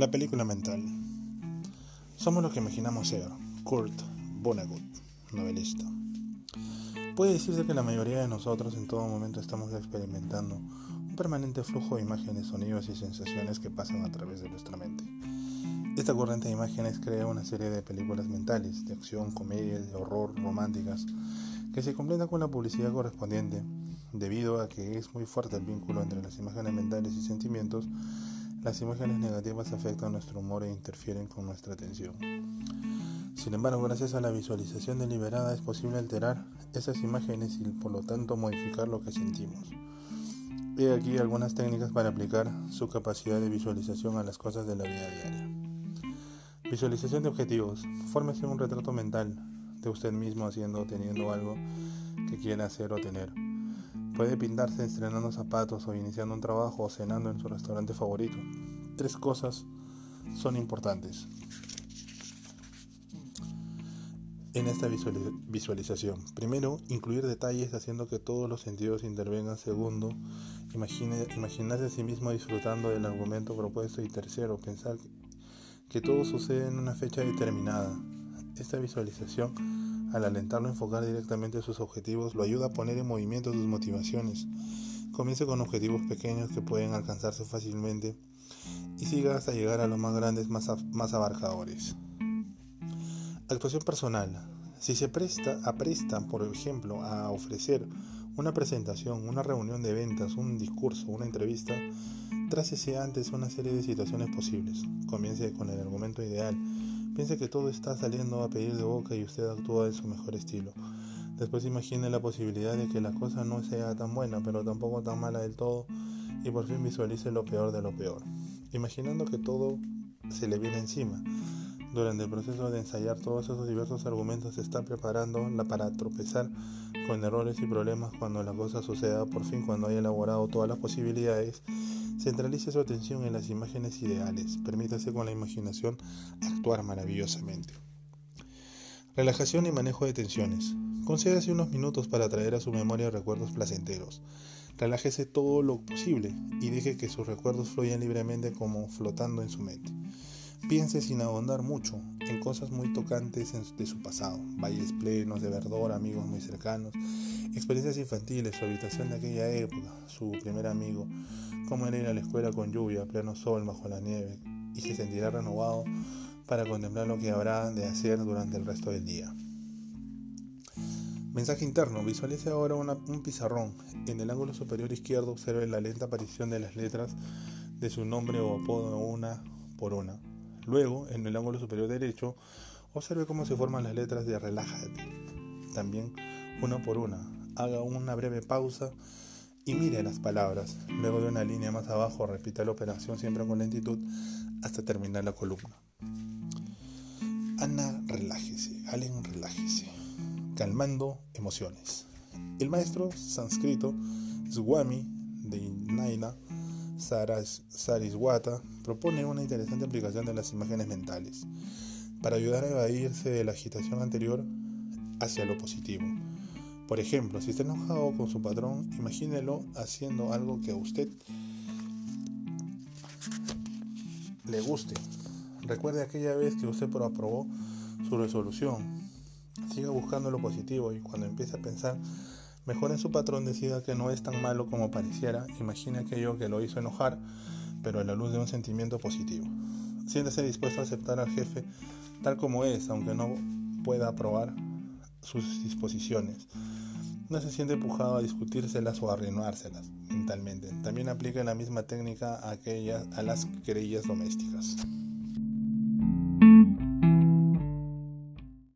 La película mental. Somos lo que imaginamos ser. Kurt Vonnegut, novelista. Puede decirse que la mayoría de nosotros en todo momento estamos experimentando un permanente flujo de imágenes, sonidos y sensaciones que pasan a través de nuestra mente. Esta corriente de imágenes crea una serie de películas mentales, de acción, comedias, de horror, románticas, que se completan con la publicidad correspondiente, debido a que es muy fuerte el vínculo entre las imágenes mentales y sentimientos las imágenes negativas afectan nuestro humor e interfieren con nuestra atención. Sin embargo, gracias a la visualización deliberada es posible alterar esas imágenes y por lo tanto modificar lo que sentimos. He aquí algunas técnicas para aplicar su capacidad de visualización a las cosas de la vida diaria. Visualización de objetivos. Fórmese un retrato mental de usted mismo haciendo o teniendo algo que quiera hacer o tener. Puede pintarse estrenando zapatos o iniciando un trabajo o cenando en su restaurante favorito. Tres cosas son importantes en esta visualización. Primero, incluir detalles haciendo que todos los sentidos intervengan. Segundo, imaginarse a sí mismo disfrutando del argumento propuesto. Y tercero, pensar que todo sucede en una fecha determinada. Esta visualización al alentarlo a enfocar directamente sus objetivos, lo ayuda a poner en movimiento sus motivaciones. Comience con objetivos pequeños que pueden alcanzarse fácilmente y siga hasta llegar a los más grandes, más, más abarcadores. Actuación personal. Si se presta, aprestan, por ejemplo, a ofrecer una presentación, una reunión de ventas, un discurso, una entrevista, trácese antes una serie de situaciones posibles. Comience con el argumento ideal Piense que todo está saliendo a pedir de boca y usted actúa en su mejor estilo. Después imagine la posibilidad de que la cosa no sea tan buena, pero tampoco tan mala del todo, y por fin visualice lo peor de lo peor, imaginando que todo se le viene encima. Durante el proceso de ensayar todos esos diversos argumentos se está preparando para tropezar con errores y problemas cuando la cosa suceda por fin cuando haya elaborado todas las posibilidades Centralice su atención en las imágenes ideales. Permítase con la imaginación actuar maravillosamente. Relajación y manejo de tensiones. Concédase unos minutos para traer a su memoria recuerdos placenteros. Relájese todo lo posible y deje que sus recuerdos fluyan libremente como flotando en su mente. Piense sin ahondar mucho en cosas muy tocantes de su pasado, valles plenos de verdor, amigos muy cercanos, experiencias infantiles, su habitación de aquella época, su primer amigo, cómo era ir a la escuela con lluvia, pleno sol, bajo la nieve, y se sentirá renovado para contemplar lo que habrá de hacer durante el resto del día. Mensaje interno. Visualice ahora un pizarrón. En el ángulo superior izquierdo observe la lenta aparición de las letras de su nombre o apodo una por una. Luego, en el ángulo superior derecho, observe cómo se forman las letras de relájate. También una por una. Haga una breve pausa y mire las palabras. Luego de una línea más abajo, repita la operación siempre con lentitud hasta terminar la columna. Ana, relájese. Allen, relájese. Calmando emociones. El maestro sánscrito Swami de Naina Sariswata propone una interesante aplicación de las imágenes mentales para ayudar a evadirse de la agitación anterior hacia lo positivo. Por ejemplo, si está enojado con su patrón, imagínelo haciendo algo que a usted le guste. Recuerde aquella vez que usted aprobó su resolución. Siga buscando lo positivo y cuando empiece a pensar mejor en su patrón decida que no es tan malo como pareciera. Imagine aquello que lo hizo enojar, pero a la luz de un sentimiento positivo. Siéntese dispuesto a aceptar al jefe tal como es, aunque no pueda aprobar sus disposiciones no se siente empujado a discutírselas o a arruinárselas mentalmente. También aplica la misma técnica a, aquellas, a las querellas domésticas.